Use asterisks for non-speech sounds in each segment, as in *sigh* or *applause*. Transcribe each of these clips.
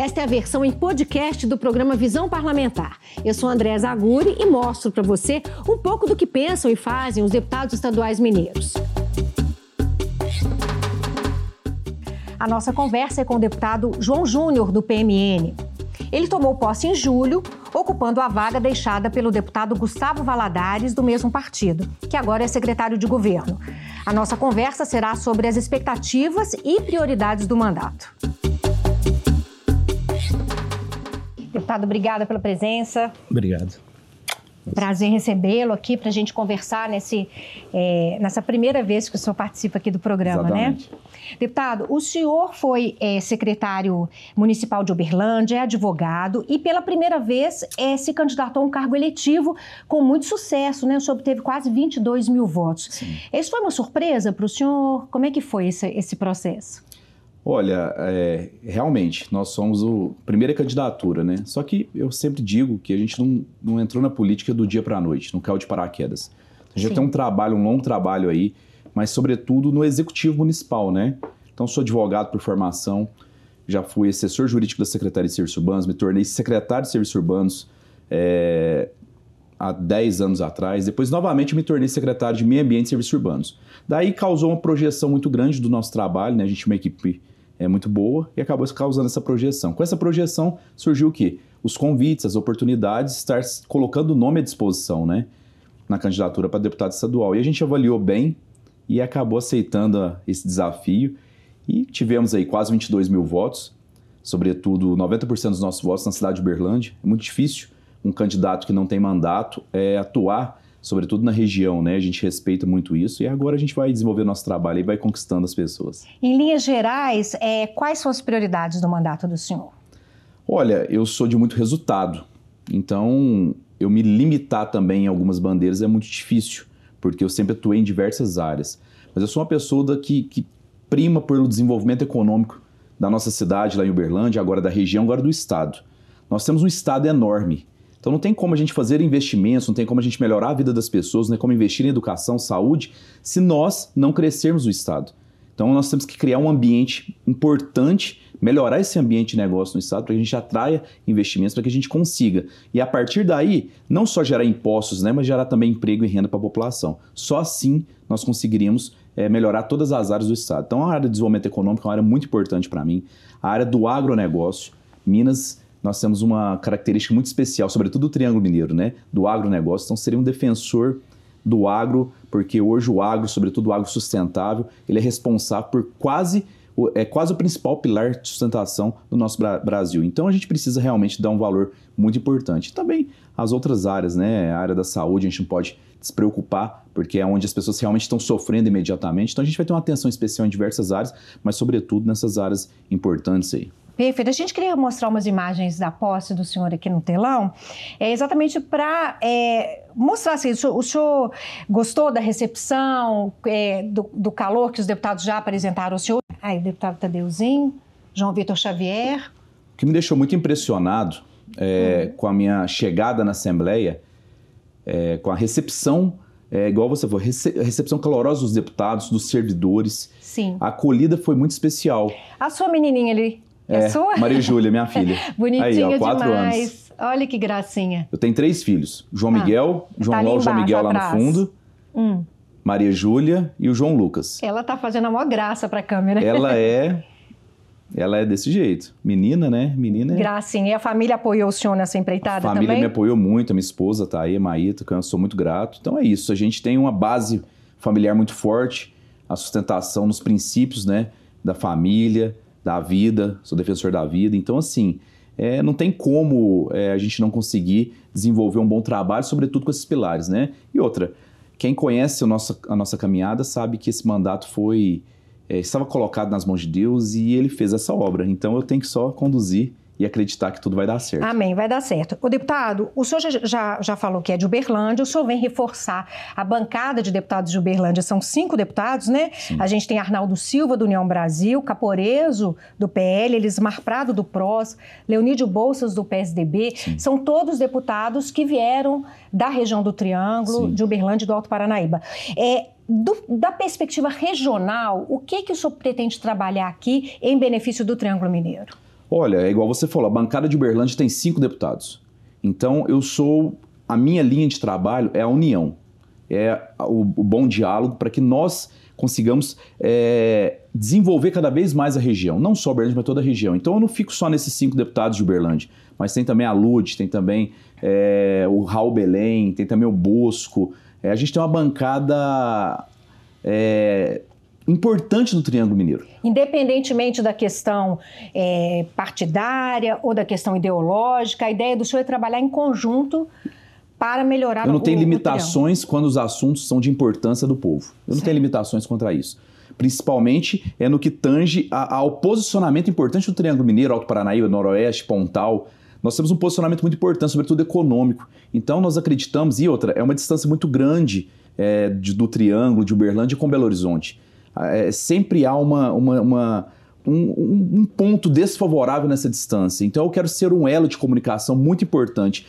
Esta é a versão em podcast do programa Visão Parlamentar. Eu sou André Zaguri e mostro para você um pouco do que pensam e fazem os deputados estaduais mineiros. A nossa conversa é com o deputado João Júnior, do PMN. Ele tomou posse em julho, ocupando a vaga deixada pelo deputado Gustavo Valadares, do mesmo partido, que agora é secretário de governo. A nossa conversa será sobre as expectativas e prioridades do mandato. Deputado, obrigada pela presença. Obrigado. Prazer recebê-lo aqui para a gente conversar nesse, é, nessa primeira vez que o senhor participa aqui do programa, né? Exatamente. né? Deputado, o senhor foi é, secretário municipal de Uberlândia, é advogado e pela primeira vez é, se candidatou a um cargo eletivo com muito sucesso, né? O senhor obteve quase 22 mil votos. Sim. Isso foi uma surpresa para o senhor? Como é que foi esse, esse processo? Olha, é, realmente, nós somos a primeira candidatura, né? Só que eu sempre digo que a gente não, não entrou na política do dia para a noite, não caiu de paraquedas. A gente Sim. tem um trabalho, um longo trabalho aí, mas sobretudo no executivo municipal, né? Então, sou advogado por formação, já fui assessor jurídico da Secretaria de Serviços Urbanos, me tornei secretário de Serviços Urbanos é, há 10 anos atrás. Depois, novamente, me tornei secretário de Meio Ambiente e Serviços Urbanos. Daí causou uma projeção muito grande do nosso trabalho, né? A gente tinha uma equipe é, muito boa e acabou causando essa projeção. Com essa projeção surgiu o quê? Os convites, as oportunidades, estar colocando o nome à disposição, né? Na candidatura para deputado estadual. E a gente avaliou bem e acabou aceitando a- esse desafio. E tivemos aí quase 22 mil votos, sobretudo 90% dos nossos votos na cidade de Uberlândia. É muito difícil um candidato que não tem mandato é, atuar, sobretudo na região, né? A gente respeita muito isso e agora a gente vai desenvolver nosso trabalho e vai conquistando as pessoas. Em linhas gerais, é, quais são as prioridades do mandato do senhor? Olha, eu sou de muito resultado, então eu me limitar também em algumas bandeiras é muito difícil, porque eu sempre atuei em diversas áreas. Mas eu sou uma pessoa da- que, que prima pelo desenvolvimento econômico da nossa cidade, lá em Uberlândia, agora da região, agora do estado. Nós temos um estado enorme. Então não tem como a gente fazer investimentos, não tem como a gente melhorar a vida das pessoas, não tem como investir em educação, saúde, se nós não crescermos o estado. Então nós temos que criar um ambiente importante, melhorar esse ambiente de negócio no estado para que a gente atraia investimentos, para que a gente consiga. E a partir daí, não só gerar impostos, né, mas gerar também emprego e renda para a população. Só assim nós conseguiríamos eh, melhorar todas as áreas do estado. Então a área de desenvolvimento econômico é uma área muito importante para mim. A área do agronegócio, Minas nós temos uma característica muito especial, sobretudo do Triângulo Mineiro, né? Do agronegócio. Então, seria um defensor do agro, porque hoje o agro, sobretudo o agro sustentável, ele é responsável por quase é quase o principal pilar de sustentação do nosso Bra- Brasil. Então a gente precisa realmente dar um valor muito importante. Também as outras áreas, né? A área da saúde, a gente não pode despreocupar, porque é onde as pessoas realmente estão sofrendo imediatamente. Então a gente vai ter uma atenção especial em diversas áreas, mas sobretudo nessas áreas importantes aí. Perfeito. A gente queria mostrar umas imagens da posse do senhor aqui no telão, é exatamente para mostrar assim, o senhor, o senhor gostou da recepção, é, do, do calor que os deputados já apresentaram ao senhor? Aí, o deputado Tadeuzinho, João Vitor Xavier. O que me deixou muito impressionado é, com a minha chegada na Assembleia, é, com a recepção, é, igual você falou, rece- a recepção calorosa dos deputados, dos servidores. Sim. A acolhida foi muito especial. A sua menininha ali, é, sua? Maria Júlia, minha *laughs* filha. Bonitinha Aí, ó, quatro demais. anos. Olha que gracinha. Eu tenho três filhos: João Ah, Miguel, João ali Ló, João Miguel lá atrás. no fundo, Hum, Maria Júlia e o João Lucas. ela tá fazendo a maior graça para a câmera. Ela *laughs* é. Ela é desse jeito. Menina, né? Menina é. Gracinha. E a família apoiou o senhor nessa A empreitada família também? me apoiou muito, a minha esposa tá aí, a Maíta, que eu sou muito grato. Então é isso, a gente tem uma base familiar muito forte, a sustentação nos princípios, né, da família, da vida, sou defensor da vida. Então, assim, é, não tem como é, a gente não conseguir desenvolver um bom trabalho, sobretudo com esses pilares, né? E outra, quem conhece o nosso, a nossa caminhada sabe que esse mandato foi é, estava colocado nas mãos de Deus e ele fez essa obra. Então eu tenho que só conduzir e acreditar que tudo vai dar certo. Amém, vai dar certo. O deputado, o senhor já, já, já falou que é de Uberlândia, o senhor vem reforçar a bancada de deputados de Uberlândia, são cinco deputados, né? A gente tem Arnaldo Silva, do União Brasil, Caporeso, do PL, Elismar Prado, do PROS, Leonídio Bolsas, do PSDB, são todos deputados que vieram da região do Triângulo, Sim. de Uberlândia e do Alto Paranaíba. É, do- da perspectiva regional, o que, que o senhor pretende trabalhar aqui em benefício do Triângulo Mineiro? Olha, é igual você falou, a bancada de Uberlândia tem cinco deputados. Então eu sou. A minha linha de trabalho é a união, é o, o bom diálogo para que nós consigamos é, desenvolver cada vez mais a região, não só Uberlândia, mas toda a região. Então eu não fico só nesses cinco deputados de Uberlândia, mas tem também a Lud, tem também é, o Raul Belém, tem também o Bosco. É, a gente tem uma bancada é, importante do Triângulo Mineiro. Independentemente da questão é, partidária ou da questão ideológica, a ideia do senhor é trabalhar em conjunto para melhorar Eu não o, tenho limitações quando os assuntos são de importância do povo. Eu não tenho limitações contra isso. Principalmente é no que tange a, ao posicionamento importante do Triângulo Mineiro, Alto Paranaíba, Noroeste, Pontal. Nós temos um posicionamento muito importante, sobretudo econômico. Então nós acreditamos, e outra, é uma distância muito grande é, de, do Triângulo, de Uberlândia com Belo Horizonte. É, sempre há uma, uma, uma um, um ponto desfavorável nessa distância. Então eu quero ser um elo de comunicação muito importante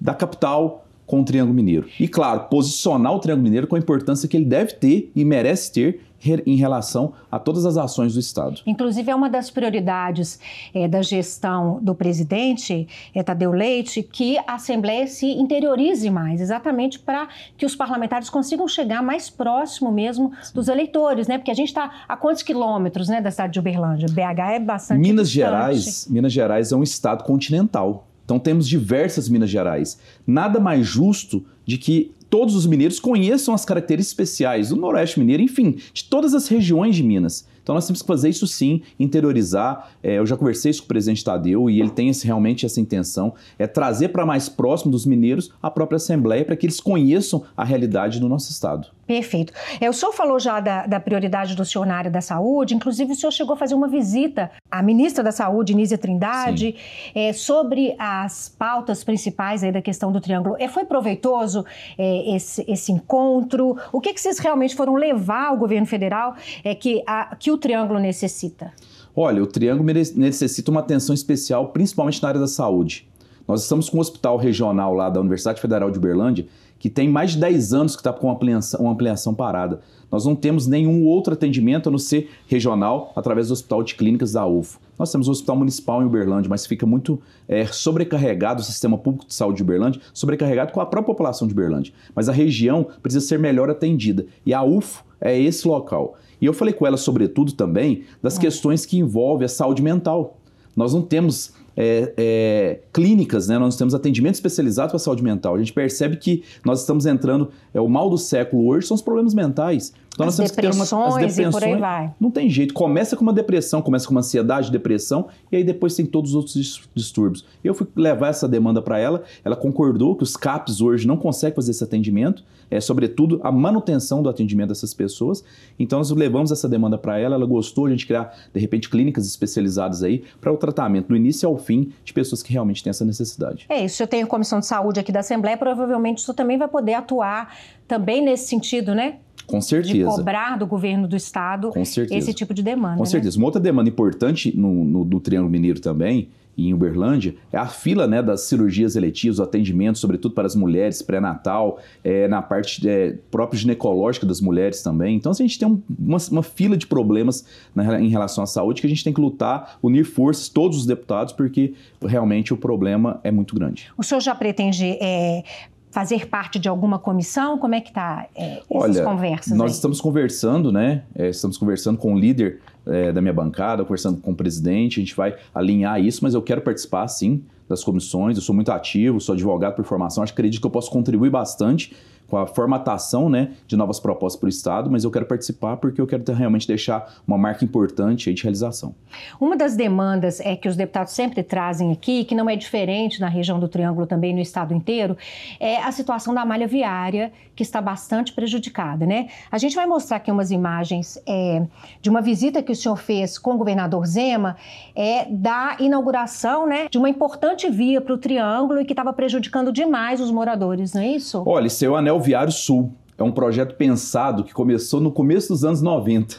da capital com o Triângulo Mineiro. E, claro, posicionar o Triângulo Mineiro com a importância que ele deve ter e merece ter em relação a todas as ações do Estado. Inclusive, é uma das prioridades é, da gestão do presidente, é, Tadeu Leite, que a Assembleia se interiorize mais, exatamente para que os parlamentares consigam chegar mais próximo mesmo dos eleitores, né? Porque a gente está a quantos quilômetros né, da cidade de Uberlândia? BH é bastante Minas distante. Gerais, Minas Gerais é um estado continental. Então temos diversas Minas Gerais. Nada mais justo de que todos os mineiros conheçam as características especiais do Noroeste Mineiro, enfim, de todas as regiões de Minas. Então nós temos que fazer isso sim, interiorizar. É, eu já conversei isso com o presidente Tadeu e ele tem esse, realmente essa intenção, é trazer para mais próximo dos mineiros a própria Assembleia para que eles conheçam a realidade do nosso Estado. Perfeito. É, o senhor falou já da, da, prioridade do senhor na área da saúde, inclusive o senhor chegou a fazer uma visita à ministra da Saúde, Nízia Trindade, é, sobre as pautas principais aí da questão do Triângulo. É, foi proveitoso é, esse, esse, encontro? O que, que vocês realmente foram levar ao governo federal é, que, a, que o Triângulo necessita? Olha, o Triângulo necessita uma atenção especial, principalmente na área da saúde. Nós estamos com um hospital regional lá da Universidade Federal de Uberlândia, que tem mais de 10 anos que está com uma ampliação, uma ampliação parada. Nós não temos nenhum outro atendimento a não ser regional, através do Hospital de Clínicas da UFO. Nós temos o Hospital Municipal em Uberlândia, mas fica muito é, sobrecarregado o sistema público de saúde de Uberlândia, sobrecarregado com a própria população de Uberlândia. Mas a região precisa ser melhor atendida. E a UFO é esse local. E eu falei com ela, sobretudo, também das questões que envolvem a saúde mental. Nós não temos é, é, clínicas, né? nós temos atendimento especializado para a saúde mental. A gente percebe que nós estamos entrando, é, o mal do século hoje são os problemas mentais. Então as nós temos depressões que ter uma, as depressões. E por aí vai. Não tem jeito. Começa com uma depressão, começa com uma ansiedade, depressão, e aí depois tem todos os outros distúrbios. Eu fui levar essa demanda para ela, ela concordou que os CAPs hoje não conseguem fazer esse atendimento, é sobretudo a manutenção do atendimento dessas pessoas. Então nós levamos essa demanda para ela, ela gostou, a gente criar, de repente, clínicas especializadas aí para o tratamento, do início ao fim, de pessoas que realmente têm essa necessidade. É isso, eu tenho comissão de saúde aqui da Assembleia, provavelmente isso também vai poder atuar também nesse sentido, né? Com certeza. De cobrar do governo do Estado esse tipo de demanda. Com né? certeza. Uma outra demanda importante no, no, no Triângulo Mineiro também, em Uberlândia, é a fila né, das cirurgias eletivas, o atendimento, sobretudo para as mulheres, pré-natal, é, na parte é, própria ginecológica das mulheres também. Então, assim, a gente tem um, uma, uma, fila de problemas né, em relação à saúde que a gente tem que lutar, unir forças, todos os deputados, porque realmente o problema é muito grande. O senhor já pretende é, fazer parte de alguma comissão? Como é que está é, essas conversas? Nós aí? estamos conversando, né? É, estamos conversando com o líder é, da minha bancada, conversando com o presidente, a gente vai alinhar isso, mas eu quero participar sim das comissões, eu sou muito ativo, sou advogado por formação, acho que acredito que eu posso contribuir bastante com a formatação né, de novas propostas para o Estado, mas eu quero participar porque eu quero ter, realmente deixar uma marca importante de realização. Uma das demandas é que os deputados sempre trazem aqui, que não é diferente na região do Triângulo também no Estado inteiro, é a situação da malha viária, que está bastante prejudicada. Né? A gente vai mostrar aqui umas imagens é, de uma visita que o senhor fez com o governador Zema, é, da inauguração né, de uma importante via para o Triângulo e que estava prejudicando demais os moradores, não é isso? Olha, esse é anel Viário Sul. É um projeto pensado que começou no começo dos anos 90.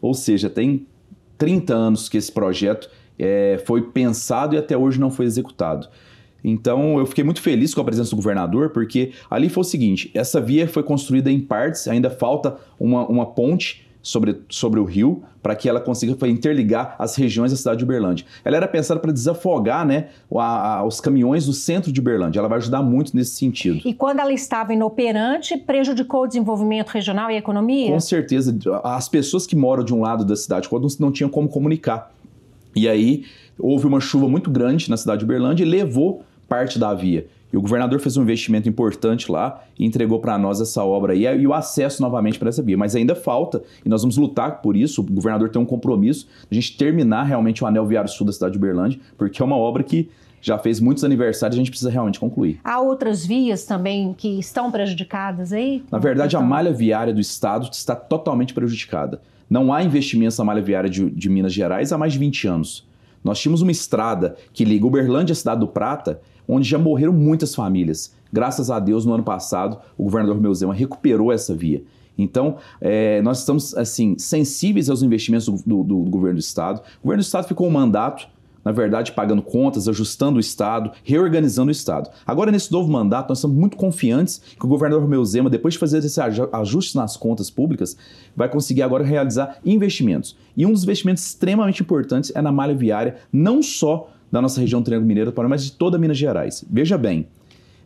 Ou seja, tem 30 anos que esse projeto é, foi pensado e até hoje não foi executado. Então eu fiquei muito feliz com a presença do governador, porque ali foi o seguinte: essa via foi construída em partes, ainda falta uma, uma ponte sobre, sobre o rio para que ela consiga interligar as regiões da cidade de Uberlândia. Ela era pensada para desafogar né, a, a, os caminhões do centro de Uberlândia. Ela vai ajudar muito nesse sentido. E quando ela estava inoperante, prejudicou o desenvolvimento regional e a economia? Com certeza. As pessoas que moram de um lado da cidade, quando não tinham como comunicar. E aí houve uma chuva muito grande na cidade de Uberlândia e levou parte da via. E o governador fez um investimento importante lá e entregou para nós essa obra aí e o acesso novamente para essa via. Mas ainda falta, e nós vamos lutar por isso. O governador tem um compromisso de a gente terminar realmente o anel viário sul da cidade de Uberlândia, porque é uma obra que já fez muitos aniversários, a gente precisa realmente concluir. Há outras vias também que estão prejudicadas aí? Na verdade, então... a malha viária do estado está totalmente prejudicada. Não há investimentos na malha viária de, de Minas Gerais há mais de 20 anos. Nós tínhamos uma estrada que liga Uberlândia à cidade do Prata, onde já morreram muitas famílias. Graças a Deus, no ano passado, o governador Meu Zema recuperou essa via. Então, é, nós estamos assim sensíveis aos investimentos do, do, do, governo do Estado. O governo do Estado ficou um mandato na verdade, pagando contas, ajustando o Estado, reorganizando o Estado. Agora, nesse novo mandato, nós estamos muito confiantes que o governador Romeu Zema, depois de fazer esse ajuste nas contas públicas, vai conseguir agora realizar investimentos. E um dos investimentos extremamente importantes é na malha viária, não só da nossa região do Triângulo Mineiro, mas de toda Minas Gerais. Veja bem,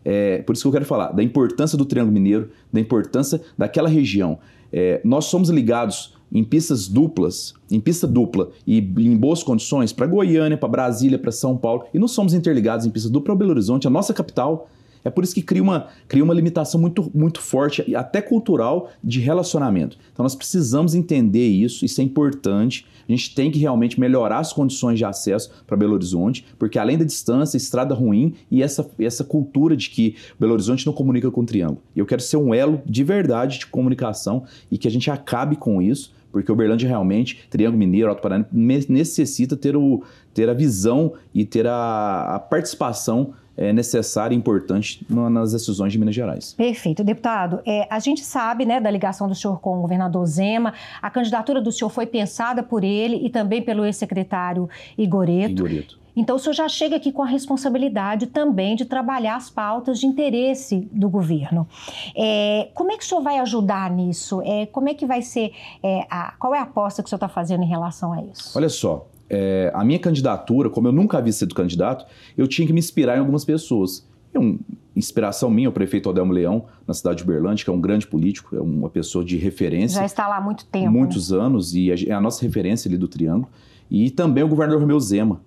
é, por isso que eu quero falar da importância do Triângulo Mineiro, da importância daquela região. É, nós somos ligados em pistas duplas, em pista dupla e em boas condições para Goiânia, para Brasília, para São Paulo, e não somos interligados em pista dupla para Belo Horizonte, a nossa capital. É por isso que cria uma, cria uma limitação muito, muito forte, até cultural, de relacionamento. Então nós precisamos entender isso, isso é importante. A gente tem que realmente melhorar as condições de acesso para Belo Horizonte, porque além da distância, estrada ruim e essa, essa cultura de que Belo Horizonte não comunica com o Triângulo. Eu quero ser um elo de verdade de comunicação e que a gente acabe com isso porque Uberlândia realmente, Triângulo Mineiro, Alto Paraná, necessita ter, o, ter a visão e ter a, a participação é, necessária e importante nas decisões de Minas Gerais. Perfeito. Deputado, é, a gente sabe né, da ligação do senhor com o governador Zema, a candidatura do senhor foi pensada por ele e também pelo ex-secretário Igoreto. Igoreto. Então, o senhor já chega aqui com a responsabilidade também de trabalhar as pautas de interesse do governo. É, como é que o senhor vai ajudar nisso? É, como é que vai ser, é, a, qual é a aposta que o senhor está fazendo em relação a isso? Olha só, é, a minha candidatura, como eu nunca havia sido candidato, eu tinha que me inspirar em algumas pessoas. É uma inspiração minha, o prefeito Adelmo Leão, na cidade de Uberlândia, que é um grande político, é uma pessoa de referência. Já está lá há muito tempo. Muitos né? anos, e é a nossa referência ali do Triângulo. E também o governador Romeu Zema,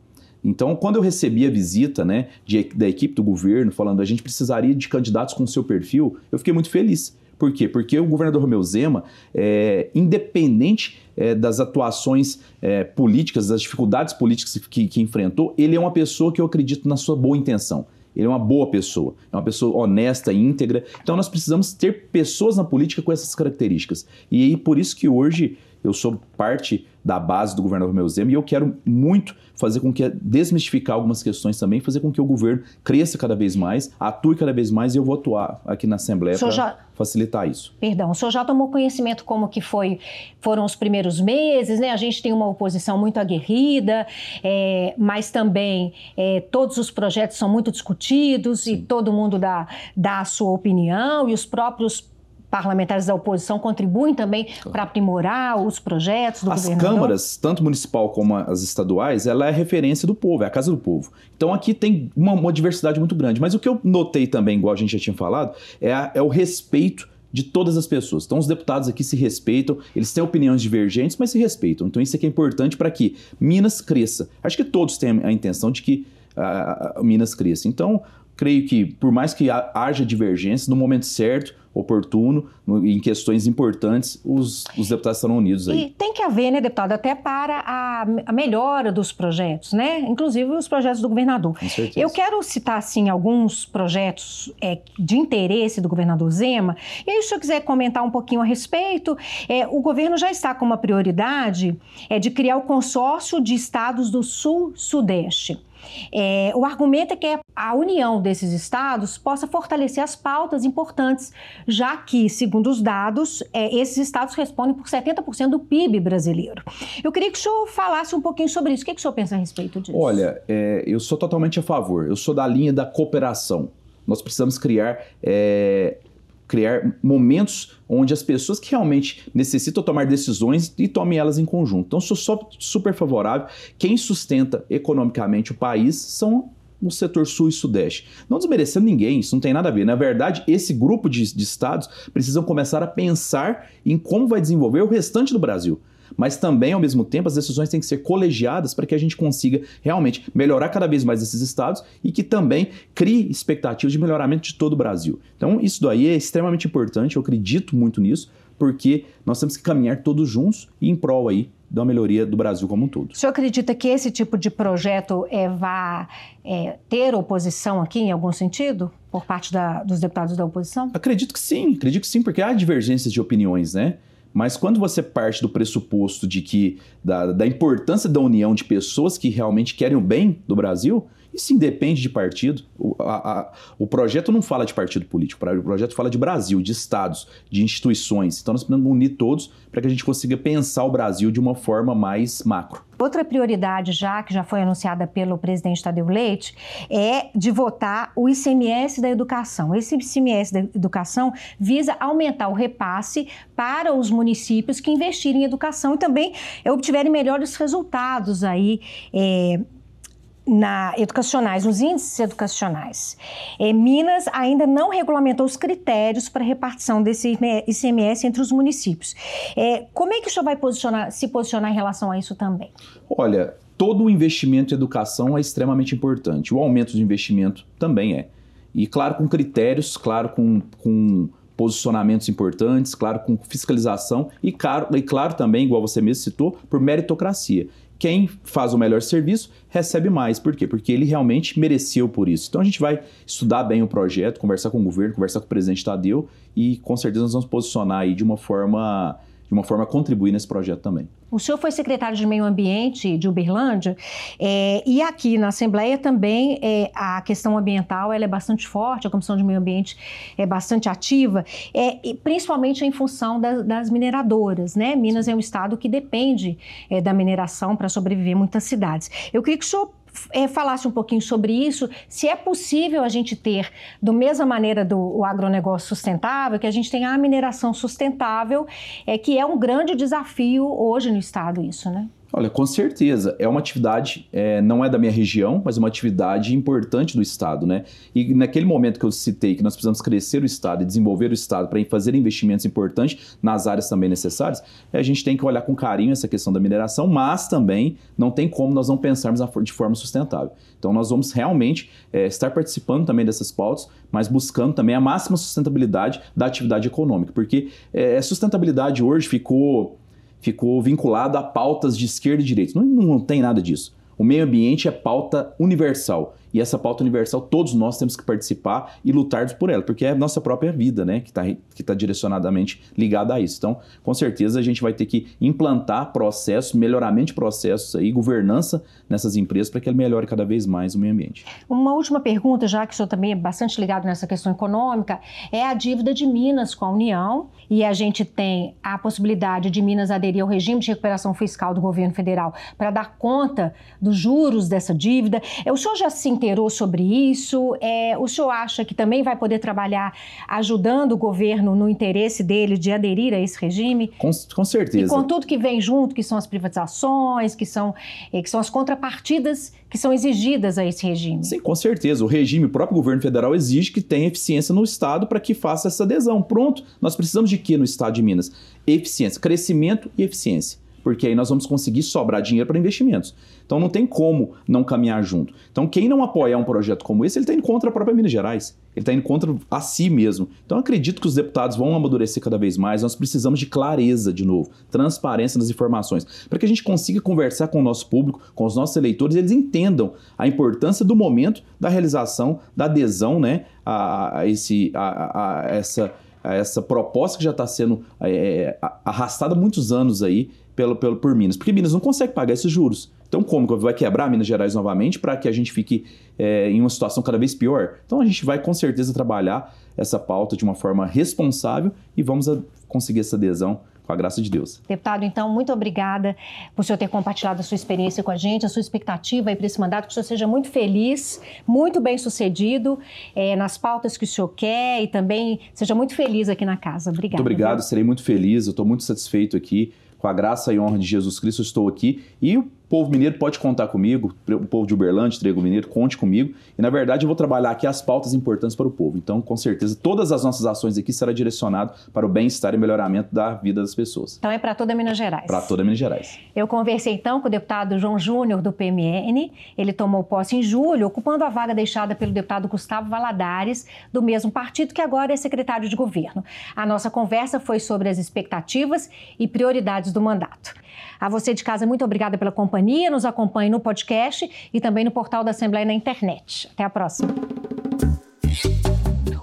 então, quando eu recebi a visita né, de, da equipe do governo falando a gente precisaria de candidatos com seu perfil, eu fiquei muito feliz. Por quê? Porque o governador Romeu Zema, é, independente é, das atuações é, políticas, das dificuldades políticas que, que enfrentou, ele é uma pessoa que eu acredito na sua boa intenção. Ele é uma boa pessoa, é uma pessoa honesta, íntegra. Então nós precisamos ter pessoas na política com essas características. E aí, por isso que hoje eu sou parte da base do governador Romeu Zema e eu quero muito fazer com que desmistificar algumas questões também, fazer com que o governo cresça cada vez mais, atue cada vez mais e eu vou atuar aqui na Assembleia para já... facilitar isso. Perdão, o senhor já tomou conhecimento como que foi, foram os primeiros meses, né? A gente tem uma oposição muito aguerrida, é, mas também é, todos os projetos são muito discutidos Sim. e todo mundo dá, dá a sua opinião e os próprios parlamentares da oposição contribuem também para aprimorar os projetos do as governador? As câmaras, tanto municipal como as estaduais, ela é referência do povo, é a casa do povo. Então aqui tem uma, uma diversidade muito grande. Mas o que eu notei também, igual a gente já tinha falado, é, a, é o respeito de todas as pessoas. Então, os deputados aqui se respeitam, eles têm opiniões divergentes, mas se respeitam. Então, isso aqui é importante para que Minas cresça. Acho que todos têm a intenção de que uh, Minas cresça. Então, creio que, por mais que haja divergências, no momento certo, oportuno, no, em questões importantes, os, os, deputados estarão unidos aí. E tem que haver, né, deputado, até para a, a melhora dos projetos, né? Inclusive os projetos do governador. Com certeza. Eu quero citar, assim, alguns projetos é, de interesse do governador Zema. E aí, se eu quiser comentar um pouquinho a respeito, é, o governo já está com uma prioridade é, de criar o consórcio de estados do Sul-Sudeste. É, o argumento é que a união desses estados possa fortalecer as pautas importantes, já que, segundo os dados, é, esses estados respondem por 70% do PIB brasileiro. Eu queria que o senhor falasse um pouquinho sobre isso. O que, que o senhor pensa a respeito disso? Olha, é, eu sou totalmente a favor. Eu sou da linha da cooperação. Nós precisamos criar é, criar momentos onde as pessoas que realmente necessitam tomar decisões e tomem elas em conjunto. Então, sou super favorável. Quem sustenta economicamente o país são o setor sul e sudeste. Não desmerecendo ninguém, isso não tem nada a ver. Na verdade, esse grupo de, de estados precisam começar a pensar em como vai desenvolver o restante do Brasil mas também, ao mesmo tempo, as decisões têm que ser colegiadas para que a gente consiga realmente melhorar cada vez mais esses estados e que também crie expectativas de melhoramento de todo o Brasil. Então, isso daí é extremamente importante, eu acredito muito nisso, porque nós temos que caminhar todos juntos e em prol aí da melhoria do Brasil como um todo. O senhor acredita que esse tipo de projeto é, vá é, ter oposição aqui em algum sentido por parte da, dos deputados da oposição? Acredito que sim, acredito que sim, porque há divergências de opiniões, né? Mas quando você parte do pressuposto de que da, da importância da união de pessoas que realmente querem o bem do Brasil, isso independe de partido. O, a, a, o projeto não fala de partido político, o projeto fala de Brasil, de estados, de instituições. Então nós precisamos unir todos para que a gente consiga pensar o Brasil de uma forma mais macro. Outra prioridade já, que já foi anunciada pelo presidente Tadeu Leite, é de votar o ICMS da educação. Esse ICMS da educação visa aumentar o repasse para os municípios que investirem em educação e também obtiverem melhores resultados aí. É, na educacionais, nos índices educacionais. É, Minas ainda não regulamentou os critérios para repartição desse ICMS entre os municípios. É, como é que o senhor vai posicionar, se posicionar em relação a isso também? Olha, todo o investimento em educação é extremamente importante. O aumento de investimento também é. E claro, com critérios, claro, com, com posicionamentos importantes, claro, com fiscalização e claro, e claro também, igual você mesmo citou, por meritocracia quem faz o melhor serviço recebe mais. Por quê? Porque ele realmente mereceu por isso. Então a gente vai estudar bem o projeto, conversar com o governo, conversar com o presidente Tadeu e com certeza nós vamos posicionar aí de uma forma de uma forma contribuir nesse projeto também. O senhor foi secretário de Meio Ambiente de Uberlândia é, e aqui na Assembleia também é, a questão ambiental ela é bastante forte, a Comissão de Meio Ambiente é bastante ativa, é, principalmente em função das, das mineradoras. Né? Minas é um estado que depende é, da mineração para sobreviver muitas cidades. Eu queria que o senhor é, falasse um pouquinho sobre isso, se é possível a gente ter, do mesma maneira do agronegócio sustentável, que a gente tem a mineração sustentável, é, que é um grande desafio hoje no Estado isso, né? Olha, com certeza. É uma atividade, é, não é da minha região, mas é uma atividade importante do Estado, né? E naquele momento que eu citei que nós precisamos crescer o Estado e desenvolver o Estado para fazer investimentos importantes nas áreas também necessárias, a gente tem que olhar com carinho essa questão da mineração, mas também não tem como nós não pensarmos de forma sustentável. Então nós vamos realmente é, estar participando também dessas pautas, mas buscando também a máxima sustentabilidade da atividade econômica, porque é, sustentabilidade hoje ficou ficou vinculado a pautas de esquerda e direita. Não, não tem nada disso. O meio ambiente é pauta universal. E essa pauta universal, todos nós temos que participar e lutar por ela, porque é a nossa própria vida, né, que está que tá direcionadamente ligada a isso. Então, com certeza, a gente vai ter que implantar processos, melhoramento de processos aí, governança nessas empresas para que ele melhore cada vez mais o meio ambiente. Uma última pergunta, já que o senhor também é bastante ligado nessa questão econômica, é a dívida de Minas com a União. E a gente tem a possibilidade de Minas aderir ao regime de recuperação fiscal do governo federal para dar conta dos juros dessa dívida. O senhor já se inteirou sobre isso? É, o senhor acha que também vai poder trabalhar ajudando o governo no interesse dele de aderir a esse regime? Com, com certeza. E com tudo que vem junto, que são as privatizações, que são, eh, que são as contrapartidas que são exigidas a esse regime. Sim, com certeza. O regime, o próprio governo federal exige que tenha eficiência no Estado para que faça essa adesão. Pronto. Nós precisamos de quê no Estado de Minas? Eficiência, crescimento e eficiência porque aí nós vamos conseguir sobrar dinheiro para investimentos. Então não tem como não caminhar junto. Então quem não apoiar um projeto como esse, ele está indo contra a própria Minas Gerais. Ele está indo contra a si mesmo. Então acredito que os deputados vão amadurecer cada vez mais. Nós precisamos de clareza de novo, transparência nas informações, para que a gente consiga conversar com o nosso público, com os nossos eleitores, eles entendam a importância do momento da realização, da adesão né, a, a esse, a, a essa essa proposta que já está sendo é, arrastada há muitos anos aí pelo, pelo, por Minas. Porque Minas não consegue pagar esses juros. Então, como que vai quebrar Minas Gerais novamente para que a gente fique é, em uma situação cada vez pior? Então, a gente vai com certeza trabalhar essa pauta de uma forma responsável e vamos conseguir essa adesão com a graça de Deus. Deputado, então, muito obrigada por o senhor ter compartilhado a sua experiência com a gente, a sua expectativa para esse mandato, que o senhor seja muito feliz, muito bem sucedido é, nas pautas que o senhor quer e também seja muito feliz aqui na casa. Obrigada. Muito obrigado, viu? serei muito feliz, eu estou muito satisfeito aqui. Com a graça e honra de Jesus Cristo, eu estou aqui. E povo mineiro pode contar comigo, o povo de Uberlândia, Trigo Mineiro, conte comigo. E na verdade eu vou trabalhar aqui as pautas importantes para o povo. Então, com certeza, todas as nossas ações aqui serão direcionadas para o bem-estar e melhoramento da vida das pessoas. Então é para toda Minas Gerais. Para toda Minas Gerais. Eu conversei então com o deputado João Júnior do PMN. Ele tomou posse em julho, ocupando a vaga deixada pelo deputado Gustavo Valadares, do mesmo partido que agora é secretário de governo. A nossa conversa foi sobre as expectativas e prioridades do mandato. A você de casa, muito obrigada pela companhia. Nos acompanhe no podcast e também no portal da Assembleia na internet. Até a próxima.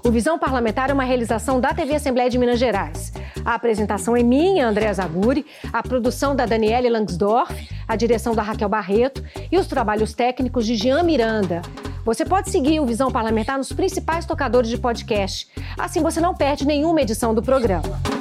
O Visão Parlamentar é uma realização da TV Assembleia de Minas Gerais. A apresentação é minha, Andréa Zaguri, a produção da Daniele Langsdorff, a direção da Raquel Barreto e os trabalhos técnicos de Jean Miranda. Você pode seguir o Visão Parlamentar nos principais tocadores de podcast. Assim você não perde nenhuma edição do programa.